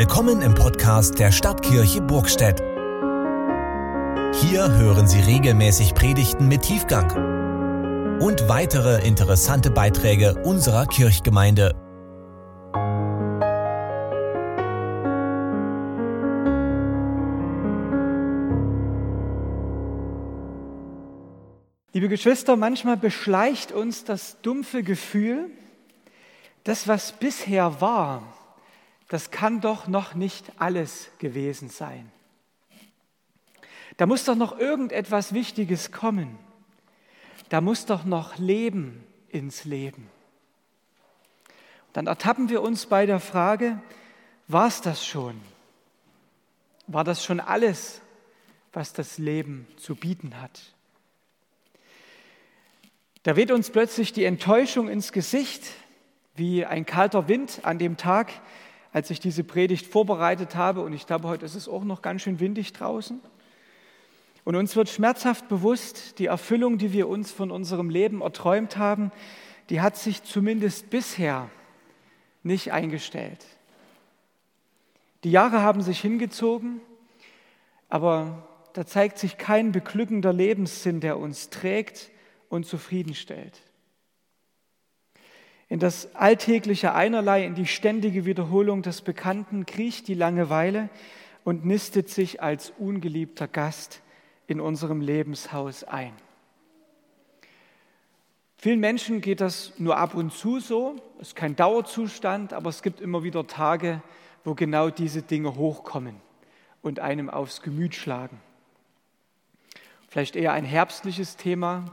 Willkommen im Podcast der Stadtkirche Burgstedt. Hier hören Sie regelmäßig Predigten mit Tiefgang und weitere interessante Beiträge unserer Kirchgemeinde. Liebe Geschwister, manchmal beschleicht uns das dumpfe Gefühl, das, was bisher war, das kann doch noch nicht alles gewesen sein. Da muss doch noch irgendetwas Wichtiges kommen. Da muss doch noch Leben ins Leben. Dann ertappen wir uns bei der Frage, war es das schon? War das schon alles, was das Leben zu bieten hat? Da weht uns plötzlich die Enttäuschung ins Gesicht, wie ein kalter Wind an dem Tag, als ich diese Predigt vorbereitet habe. Und ich glaube, heute ist es auch noch ganz schön windig draußen. Und uns wird schmerzhaft bewusst, die Erfüllung, die wir uns von unserem Leben erträumt haben, die hat sich zumindest bisher nicht eingestellt. Die Jahre haben sich hingezogen, aber da zeigt sich kein beglückender Lebenssinn, der uns trägt und zufriedenstellt in das alltägliche Einerlei, in die ständige Wiederholung des Bekannten kriecht die Langeweile und nistet sich als ungeliebter Gast in unserem Lebenshaus ein. Vielen Menschen geht das nur ab und zu so, es ist kein Dauerzustand, aber es gibt immer wieder Tage, wo genau diese Dinge hochkommen und einem aufs Gemüt schlagen. Vielleicht eher ein herbstliches Thema,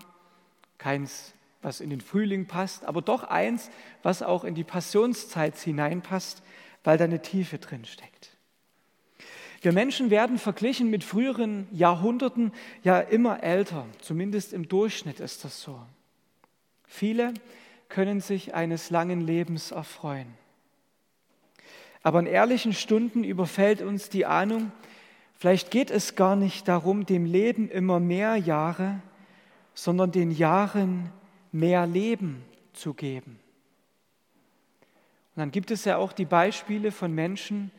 keins was in den Frühling passt, aber doch eins, was auch in die Passionszeit hineinpasst, weil da eine Tiefe drin steckt. Wir Menschen werden verglichen mit früheren Jahrhunderten ja immer älter, zumindest im Durchschnitt ist das so. Viele können sich eines langen Lebens erfreuen. Aber in ehrlichen Stunden überfällt uns die Ahnung, vielleicht geht es gar nicht darum, dem Leben immer mehr Jahre, sondern den Jahren mehr Leben zu geben. Und dann gibt es ja auch die Beispiele von Menschen,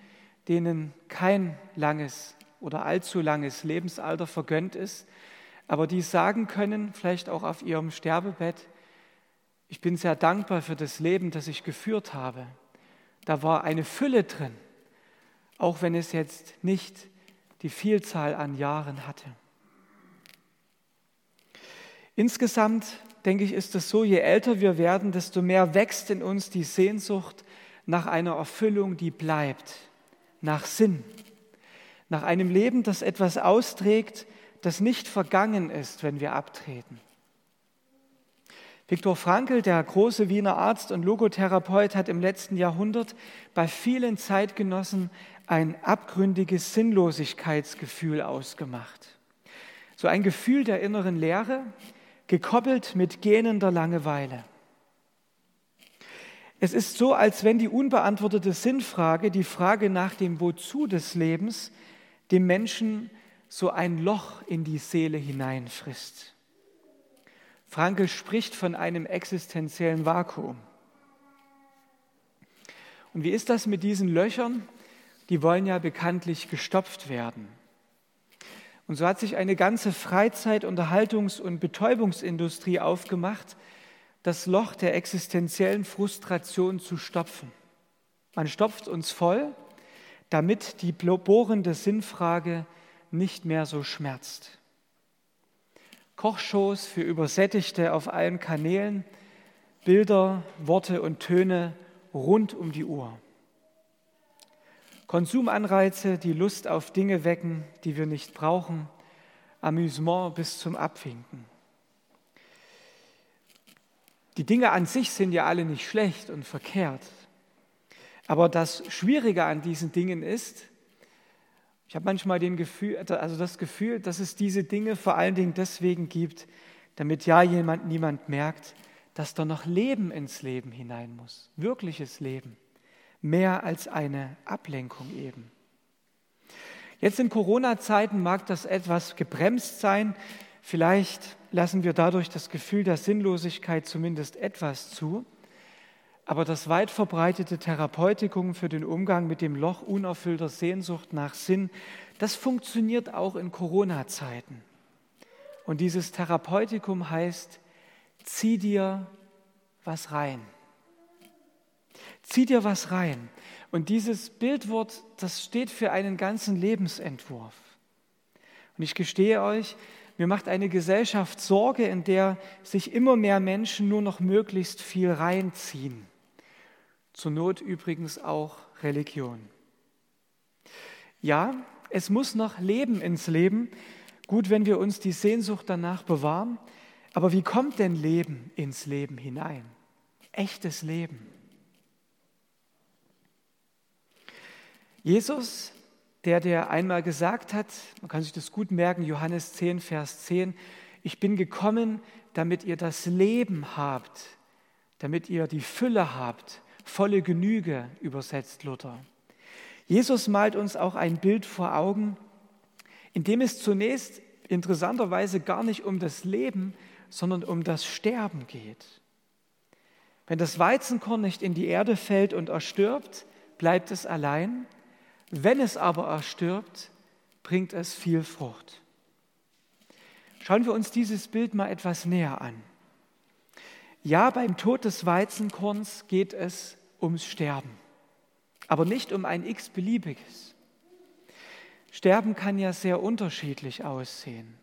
denen kein langes oder allzu langes Lebensalter vergönnt ist, aber die sagen können, vielleicht auch auf ihrem Sterbebett, ich bin sehr dankbar für das Leben, das ich geführt habe. Da war eine Fülle drin, auch wenn es jetzt nicht die Vielzahl an Jahren hatte. Insgesamt denke ich, ist es so, je älter wir werden, desto mehr wächst in uns die Sehnsucht nach einer Erfüllung, die bleibt, nach Sinn, nach einem Leben, das etwas austrägt, das nicht vergangen ist, wenn wir abtreten. Viktor Frankl, der große Wiener Arzt und Logotherapeut, hat im letzten Jahrhundert bei vielen Zeitgenossen ein abgründiges Sinnlosigkeitsgefühl ausgemacht. So ein Gefühl der inneren Leere, gekoppelt mit gähnender Langeweile. Es ist so, als wenn die unbeantwortete Sinnfrage, die Frage nach dem Wozu des Lebens, dem Menschen so ein Loch in die Seele hineinfrisst. Frankel spricht von einem existenziellen Vakuum. Und wie ist das mit diesen Löchern? Die wollen ja bekanntlich gestopft werden. Und so hat sich eine ganze Freizeit-, Unterhaltungs- und Betäubungsindustrie aufgemacht, das Loch der existenziellen Frustration zu stopfen. Man stopft uns voll, damit die bohrende Sinnfrage nicht mehr so schmerzt. Kochshows für Übersättigte auf allen Kanälen, Bilder, Worte und Töne rund um die Uhr. Konsumanreize, die Lust auf Dinge wecken, die wir nicht brauchen, Amüsement bis zum Abwinken. Die Dinge an sich sind ja alle nicht schlecht und verkehrt. Aber das Schwierige an diesen Dingen ist, ich habe manchmal den Gefühl, also das Gefühl, dass es diese Dinge vor allen Dingen deswegen gibt, damit ja jemand, niemand merkt, dass da noch Leben ins Leben hinein muss, wirkliches Leben mehr als eine Ablenkung eben. Jetzt in Corona-Zeiten mag das etwas gebremst sein. Vielleicht lassen wir dadurch das Gefühl der Sinnlosigkeit zumindest etwas zu. aber das weit verbreitete Therapeutikum für den Umgang mit dem Loch unerfüllter Sehnsucht nach Sinn, das funktioniert auch in Corona-Zeiten. Und dieses Therapeutikum heißt, zieh dir was rein. Zieh dir was rein. Und dieses Bildwort, das steht für einen ganzen Lebensentwurf. Und ich gestehe euch, mir macht eine Gesellschaft Sorge, in der sich immer mehr Menschen nur noch möglichst viel reinziehen. Zur Not übrigens auch Religion. Ja, es muss noch Leben ins Leben. Gut, wenn wir uns die Sehnsucht danach bewahren. Aber wie kommt denn Leben ins Leben hinein? Echtes Leben. Jesus, der, der einmal gesagt hat, man kann sich das gut merken, Johannes 10, Vers 10, ich bin gekommen, damit ihr das Leben habt, damit ihr die Fülle habt, volle Genüge, übersetzt Luther. Jesus malt uns auch ein Bild vor Augen, in dem es zunächst interessanterweise gar nicht um das Leben, sondern um das Sterben geht. Wenn das Weizenkorn nicht in die Erde fällt und erstirbt, bleibt es allein. Wenn es aber erstirbt, bringt es viel Frucht. Schauen wir uns dieses Bild mal etwas näher an. Ja, beim Tod des Weizenkorns geht es ums Sterben, aber nicht um ein x-beliebiges. Sterben kann ja sehr unterschiedlich aussehen.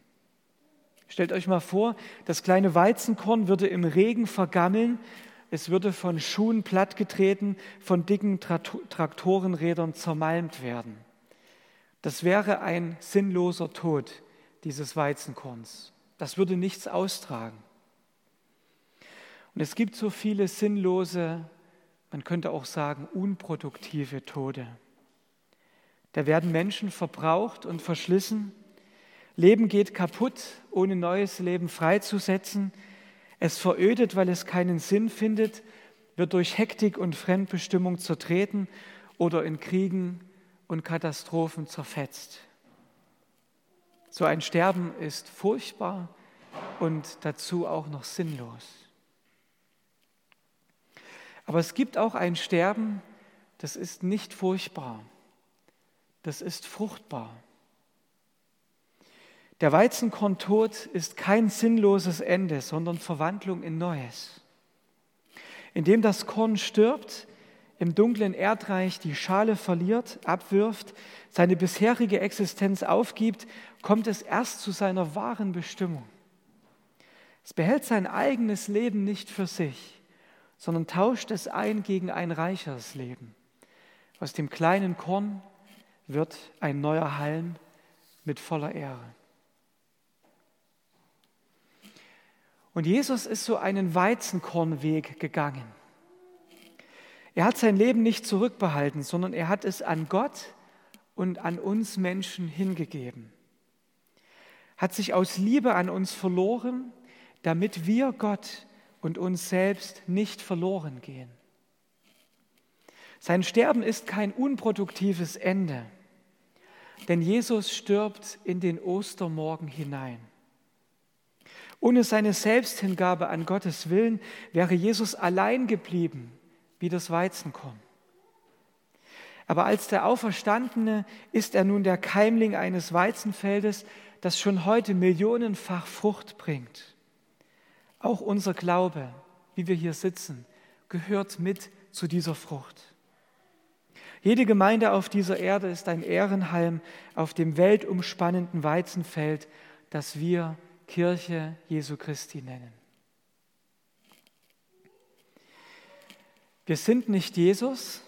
Stellt euch mal vor, das kleine Weizenkorn würde im Regen vergammeln es würde von Schuhen plattgetreten, von dicken Traktorenrädern zermalmt werden. Das wäre ein sinnloser Tod dieses Weizenkorns. Das würde nichts austragen. Und es gibt so viele sinnlose, man könnte auch sagen unproduktive Tode. Da werden Menschen verbraucht und verschlissen. Leben geht kaputt, ohne neues Leben freizusetzen. Es verödet, weil es keinen Sinn findet, wird durch Hektik und Fremdbestimmung zertreten oder in Kriegen und Katastrophen zerfetzt. So ein Sterben ist furchtbar und dazu auch noch sinnlos. Aber es gibt auch ein Sterben, das ist nicht furchtbar, das ist fruchtbar. Der Weizenkorntod ist kein sinnloses Ende, sondern Verwandlung in Neues. Indem das Korn stirbt, im dunklen Erdreich die Schale verliert, abwirft, seine bisherige Existenz aufgibt, kommt es erst zu seiner wahren Bestimmung. Es behält sein eigenes Leben nicht für sich, sondern tauscht es ein gegen ein reicheres Leben. Aus dem kleinen Korn wird ein neuer Halm mit voller Ehre. Und Jesus ist so einen Weizenkornweg gegangen. Er hat sein Leben nicht zurückbehalten, sondern er hat es an Gott und an uns Menschen hingegeben. Hat sich aus Liebe an uns verloren, damit wir Gott und uns selbst nicht verloren gehen. Sein Sterben ist kein unproduktives Ende, denn Jesus stirbt in den Ostermorgen hinein. Ohne seine Selbsthingabe an Gottes Willen wäre Jesus allein geblieben wie das Weizenkorn. Aber als der Auferstandene ist er nun der Keimling eines Weizenfeldes, das schon heute millionenfach Frucht bringt. Auch unser Glaube, wie wir hier sitzen, gehört mit zu dieser Frucht. Jede Gemeinde auf dieser Erde ist ein Ehrenhalm auf dem weltumspannenden Weizenfeld, das wir Kirche Jesu Christi nennen. Wir sind nicht Jesus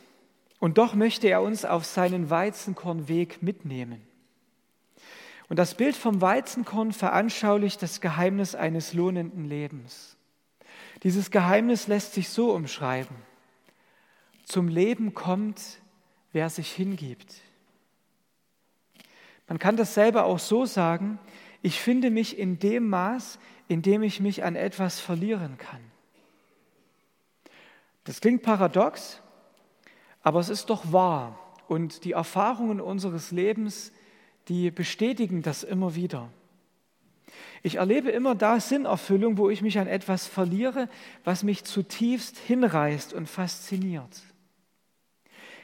und doch möchte er uns auf seinen Weizenkornweg mitnehmen. Und das Bild vom Weizenkorn veranschaulicht das Geheimnis eines lohnenden Lebens. Dieses Geheimnis lässt sich so umschreiben. Zum Leben kommt, wer sich hingibt. Man kann das selber auch so sagen, ich finde mich in dem Maß, in dem ich mich an etwas verlieren kann. Das klingt paradox, aber es ist doch wahr. Und die Erfahrungen unseres Lebens, die bestätigen das immer wieder. Ich erlebe immer da Sinnerfüllung, wo ich mich an etwas verliere, was mich zutiefst hinreißt und fasziniert.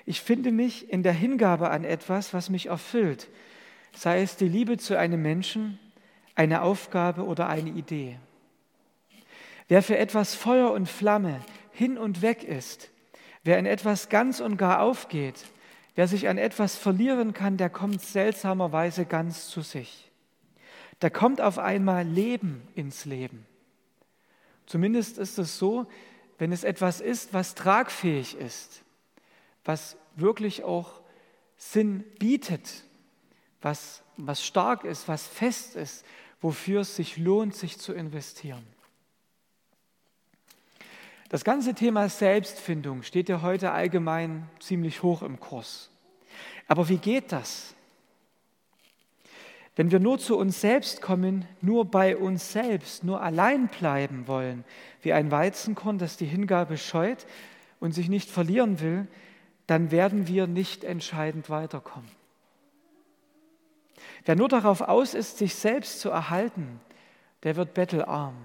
Ich finde mich in der Hingabe an etwas, was mich erfüllt, sei es die Liebe zu einem Menschen, eine Aufgabe oder eine Idee. Wer für etwas Feuer und Flamme hin und weg ist, wer in etwas ganz und gar aufgeht, wer sich an etwas verlieren kann, der kommt seltsamerweise ganz zu sich. Da kommt auf einmal Leben ins Leben. Zumindest ist es so, wenn es etwas ist, was tragfähig ist, was wirklich auch Sinn bietet, was, was stark ist, was fest ist, wofür es sich lohnt, sich zu investieren. Das ganze Thema Selbstfindung steht ja heute allgemein ziemlich hoch im Kurs. Aber wie geht das? Wenn wir nur zu uns selbst kommen, nur bei uns selbst, nur allein bleiben wollen, wie ein Weizenkorn, das die Hingabe scheut und sich nicht verlieren will, dann werden wir nicht entscheidend weiterkommen. Wer nur darauf aus ist, sich selbst zu erhalten, der wird bettelarm.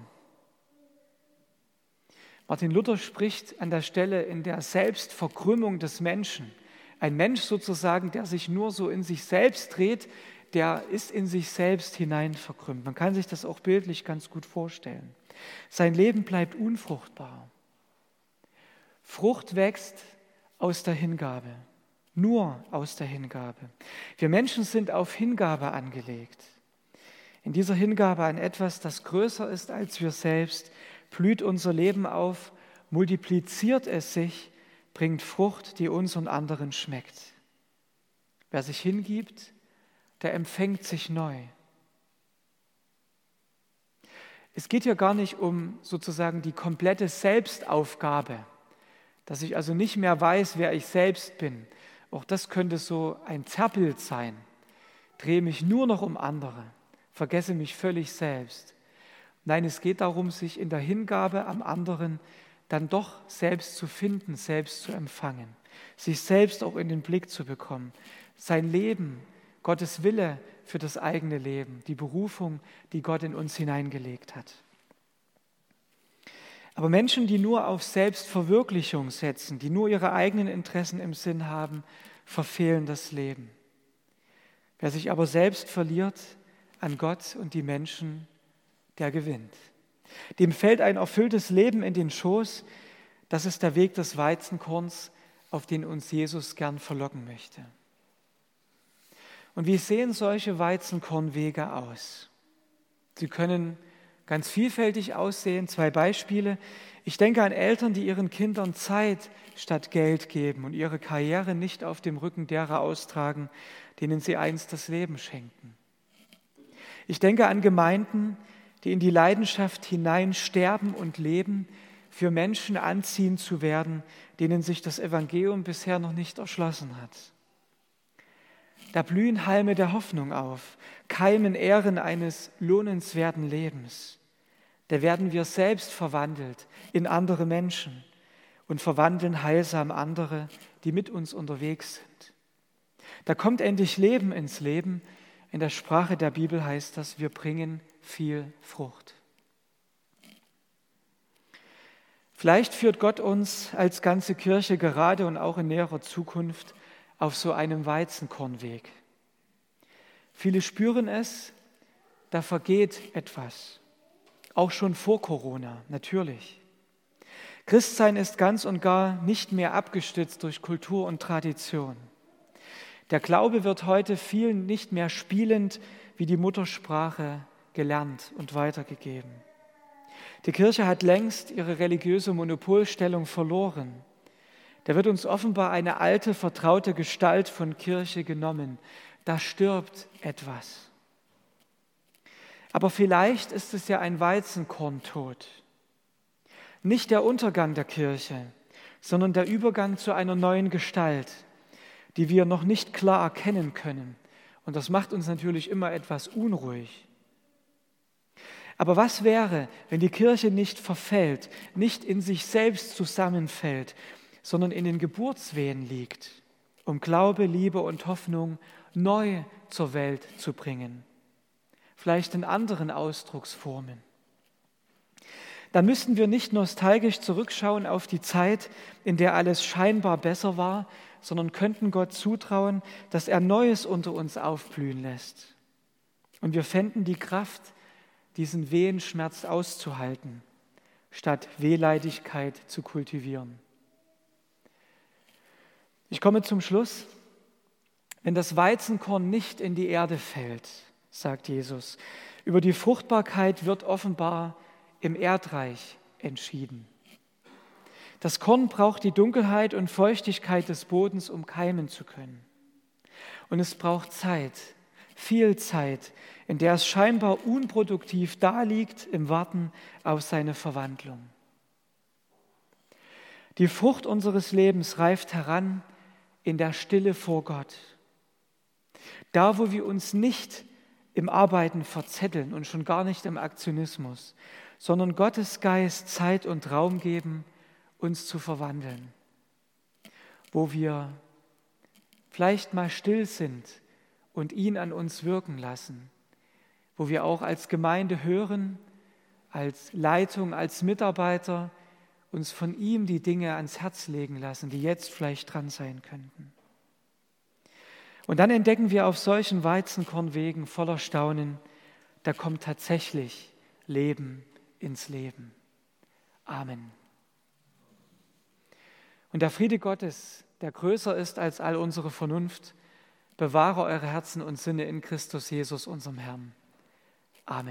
Martin Luther spricht an der Stelle in der Selbstverkrümmung des Menschen. Ein Mensch sozusagen, der sich nur so in sich selbst dreht, der ist in sich selbst hinein verkrümmt. Man kann sich das auch bildlich ganz gut vorstellen. Sein Leben bleibt unfruchtbar. Frucht wächst aus der Hingabe, nur aus der Hingabe. Wir Menschen sind auf Hingabe angelegt. In dieser Hingabe an etwas, das größer ist als wir selbst, blüht unser Leben auf, multipliziert es sich, bringt Frucht, die uns und anderen schmeckt. Wer sich hingibt, der empfängt sich neu. Es geht hier gar nicht um sozusagen die komplette Selbstaufgabe, dass ich also nicht mehr weiß, wer ich selbst bin. Auch das könnte so ein Zerrbild sein. Drehe mich nur noch um andere, vergesse mich völlig selbst. Nein, es geht darum, sich in der Hingabe am anderen dann doch selbst zu finden, selbst zu empfangen, sich selbst auch in den Blick zu bekommen, sein Leben Gottes Wille für das eigene Leben, die Berufung, die Gott in uns hineingelegt hat. Aber Menschen, die nur auf Selbstverwirklichung setzen, die nur ihre eigenen Interessen im Sinn haben, verfehlen das Leben. Wer sich aber selbst verliert an Gott und die Menschen, der gewinnt. Dem fällt ein erfülltes Leben in den Schoß. Das ist der Weg des Weizenkorns, auf den uns Jesus gern verlocken möchte. Und wie sehen solche Weizenkornwege aus? Sie können ganz vielfältig aussehen. Zwei Beispiele. Ich denke an Eltern, die ihren Kindern Zeit statt Geld geben und ihre Karriere nicht auf dem Rücken derer austragen, denen sie einst das Leben schenken. Ich denke an Gemeinden, die in die Leidenschaft hinein sterben und leben, für Menschen anziehen zu werden, denen sich das Evangelium bisher noch nicht erschlossen hat. Da blühen Halme der Hoffnung auf, keimen Ehren eines lohnenswerten Lebens. Da werden wir selbst verwandelt in andere Menschen und verwandeln heilsam andere, die mit uns unterwegs sind. Da kommt endlich Leben ins Leben. In der Sprache der Bibel heißt das, wir bringen viel Frucht. Vielleicht führt Gott uns als ganze Kirche gerade und auch in näherer Zukunft auf so einem Weizenkornweg. Viele spüren es, da vergeht etwas, auch schon vor Corona, natürlich. Christsein ist ganz und gar nicht mehr abgestützt durch Kultur und Tradition. Der Glaube wird heute vielen nicht mehr spielend wie die Muttersprache gelernt und weitergegeben. Die Kirche hat längst ihre religiöse Monopolstellung verloren. Da wird uns offenbar eine alte, vertraute Gestalt von Kirche genommen. Da stirbt etwas. Aber vielleicht ist es ja ein Weizenkorntod. Nicht der Untergang der Kirche, sondern der Übergang zu einer neuen Gestalt, die wir noch nicht klar erkennen können. Und das macht uns natürlich immer etwas unruhig. Aber was wäre, wenn die Kirche nicht verfällt, nicht in sich selbst zusammenfällt, sondern in den Geburtswehen liegt, um Glaube, Liebe und Hoffnung neu zur Welt zu bringen? Vielleicht in anderen Ausdrucksformen. Da müssten wir nicht nostalgisch zurückschauen auf die Zeit, in der alles scheinbar besser war, sondern könnten Gott zutrauen, dass er Neues unter uns aufblühen lässt. Und wir fänden die Kraft, diesen Wehenschmerz auszuhalten, statt Wehleidigkeit zu kultivieren. Ich komme zum Schluss. Wenn das Weizenkorn nicht in die Erde fällt, sagt Jesus, über die Fruchtbarkeit wird offenbar im Erdreich entschieden. Das Korn braucht die Dunkelheit und Feuchtigkeit des Bodens, um keimen zu können. Und es braucht Zeit, viel Zeit, in der es scheinbar unproduktiv daliegt im Warten auf seine Verwandlung. Die Frucht unseres Lebens reift heran in der Stille vor Gott. Da, wo wir uns nicht im Arbeiten verzetteln und schon gar nicht im Aktionismus, sondern Gottes Geist Zeit und Raum geben, uns zu verwandeln. Wo wir vielleicht mal still sind und ihn an uns wirken lassen. Wo wir auch als Gemeinde hören, als Leitung, als Mitarbeiter uns von ihm die Dinge ans Herz legen lassen, die jetzt vielleicht dran sein könnten. Und dann entdecken wir auf solchen Weizenkornwegen voller Staunen, da kommt tatsächlich Leben ins Leben. Amen. Und der Friede Gottes, der größer ist als all unsere Vernunft, bewahre eure Herzen und Sinne in Christus Jesus, unserem Herrn. Amen.